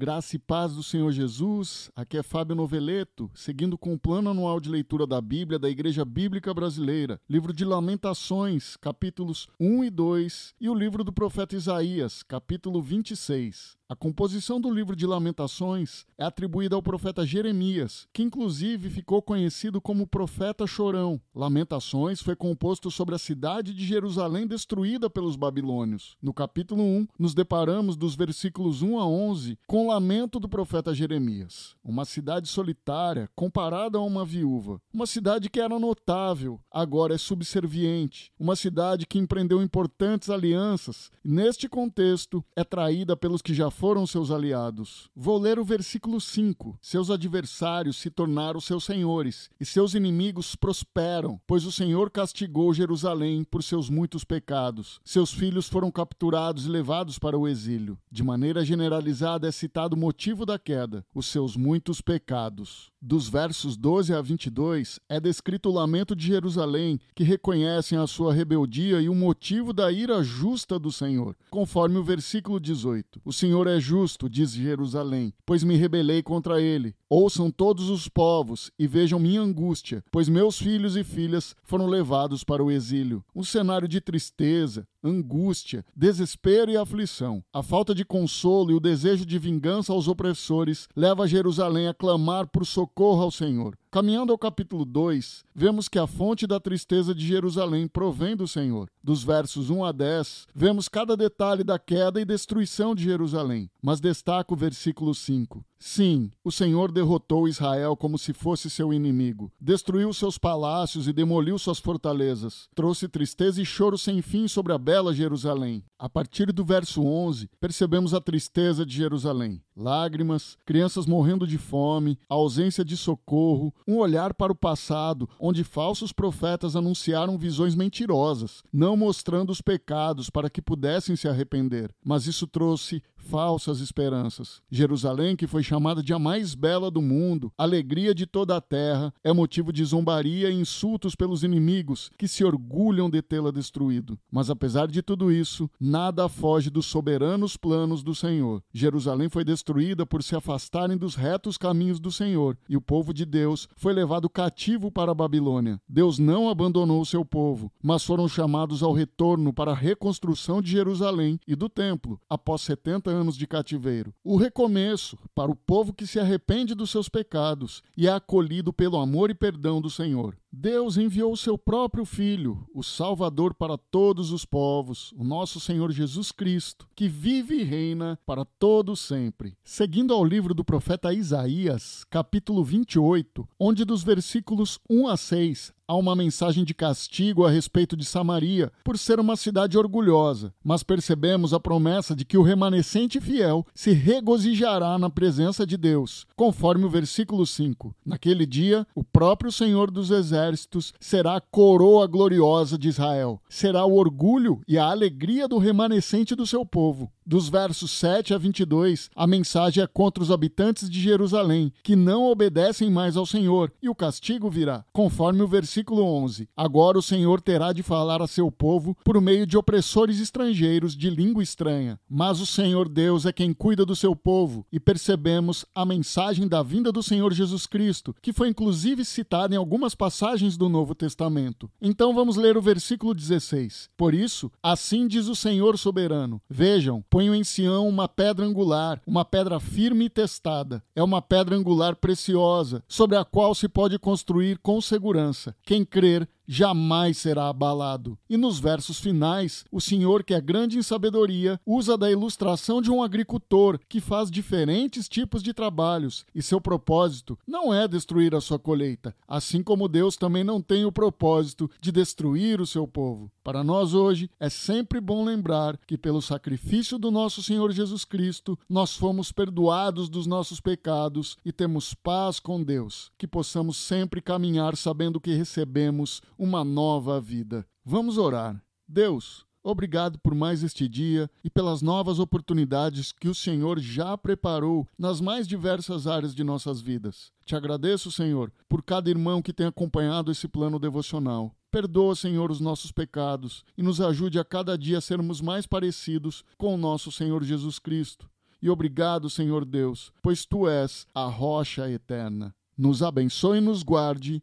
Graça e paz do Senhor Jesus. Aqui é Fábio Noveleto, seguindo com o plano anual de leitura da Bíblia da Igreja Bíblica Brasileira, livro de Lamentações, capítulos 1 e 2, e o livro do profeta Isaías, capítulo 26. A composição do livro de Lamentações é atribuída ao profeta Jeremias, que inclusive ficou conhecido como profeta chorão. Lamentações foi composto sobre a cidade de Jerusalém destruída pelos babilônios. No capítulo 1, nos deparamos dos versículos 1 a 11 com lamento do profeta Jeremias. Uma cidade solitária comparada a uma viúva. Uma cidade que era notável, agora é subserviente. Uma cidade que empreendeu importantes alianças e, neste contexto, é traída pelos que já foram seus aliados. Vou ler o versículo 5. Seus adversários se tornaram seus senhores, e seus inimigos prosperam, pois o Senhor castigou Jerusalém por seus muitos pecados. Seus filhos foram capturados e levados para o exílio. De maneira generalizada é o motivo da queda, os seus muitos pecados. Dos versos 12 a 22 é descrito o lamento de Jerusalém, que reconhecem a sua rebeldia e o motivo da ira justa do Senhor. Conforme o versículo 18: O Senhor é justo, diz Jerusalém, pois me rebelei contra ele. Ouçam todos os povos e vejam minha angústia, pois meus filhos e filhas foram levados para o exílio. Um cenário de tristeza, angústia, desespero e aflição. A falta de consolo e o desejo de vingança aos opressores leva Jerusalém a clamar por socorro ao Senhor. Caminhando ao capítulo 2, vemos que a fonte da tristeza de Jerusalém provém do Senhor. Dos versos 1 a 10, vemos cada detalhe da queda e destruição de Jerusalém, mas destaca o versículo 5. Sim, o Senhor derrotou Israel como se fosse seu inimigo, destruiu seus palácios e demoliu suas fortalezas, trouxe tristeza e choro sem fim sobre a bela Jerusalém. A partir do verso 11, percebemos a tristeza de Jerusalém. Lágrimas, crianças morrendo de fome, ausência de socorro, um olhar para o passado, onde falsos profetas anunciaram visões mentirosas, não mostrando os pecados para que pudessem se arrepender. Mas isso trouxe falsas esperanças. Jerusalém, que foi chamada de a mais bela do mundo, alegria de toda a terra, é motivo de zombaria e insultos pelos inimigos que se orgulham de tê-la destruído. Mas apesar de tudo isso, nada foge dos soberanos planos do Senhor. Jerusalém foi destruída por se afastarem dos retos caminhos do Senhor, e o povo de Deus foi levado cativo para a Babilônia. Deus não abandonou o seu povo, mas foram chamados ao retorno para a reconstrução de Jerusalém e do templo após 70 anos de cativeiro. O recomeço para o povo que se arrepende dos seus pecados e é acolhido pelo amor e perdão do Senhor. Deus enviou o seu próprio Filho, o Salvador para todos os povos, o nosso Senhor Jesus Cristo, que vive e reina para todo sempre. Seguindo ao livro do profeta Isaías, capítulo 28, onde dos versículos 1 a 6 há uma mensagem de castigo a respeito de Samaria por ser uma cidade orgulhosa, mas percebemos a promessa de que o remanescente fiel se regozijará na presença de Deus, conforme o versículo 5. Naquele dia, o próprio Senhor dos Exércitos será a coroa gloriosa de Israel, será o orgulho e a alegria do remanescente do seu povo. Dos versos 7 a 22, a mensagem é contra os habitantes de Jerusalém, que não obedecem mais ao Senhor, e o castigo virá, conforme o versículo 11. Agora o Senhor terá de falar a seu povo por meio de opressores estrangeiros de língua estranha. Mas o Senhor Deus é quem cuida do seu povo, e percebemos a mensagem da vinda do Senhor Jesus Cristo, que foi inclusive citada em algumas passagens do Novo Testamento. Então vamos ler o versículo 16. Por isso, assim diz o Senhor soberano: Vejam, Ponho em Sião uma pedra angular, uma pedra firme e testada. É uma pedra angular preciosa, sobre a qual se pode construir com segurança. Quem crer jamais será abalado. E nos versos finais, o Senhor, que é grande em sabedoria, usa da ilustração de um agricultor que faz diferentes tipos de trabalhos, e seu propósito não é destruir a sua colheita, assim como Deus também não tem o propósito de destruir o seu povo. Para nós hoje, é sempre bom lembrar que, pelo sacrifício do nosso Senhor Jesus Cristo, nós fomos perdoados dos nossos pecados e temos paz com Deus. Que possamos sempre caminhar sabendo que recebemos uma nova vida. Vamos orar. Deus, Obrigado por mais este dia e pelas novas oportunidades que o Senhor já preparou nas mais diversas áreas de nossas vidas. Te agradeço, Senhor, por cada irmão que tem acompanhado esse plano devocional. Perdoa, Senhor, os nossos pecados e nos ajude a cada dia a sermos mais parecidos com o nosso Senhor Jesus Cristo. e obrigado, Senhor Deus, pois tu és a rocha eterna. Nos abençoe e nos guarde,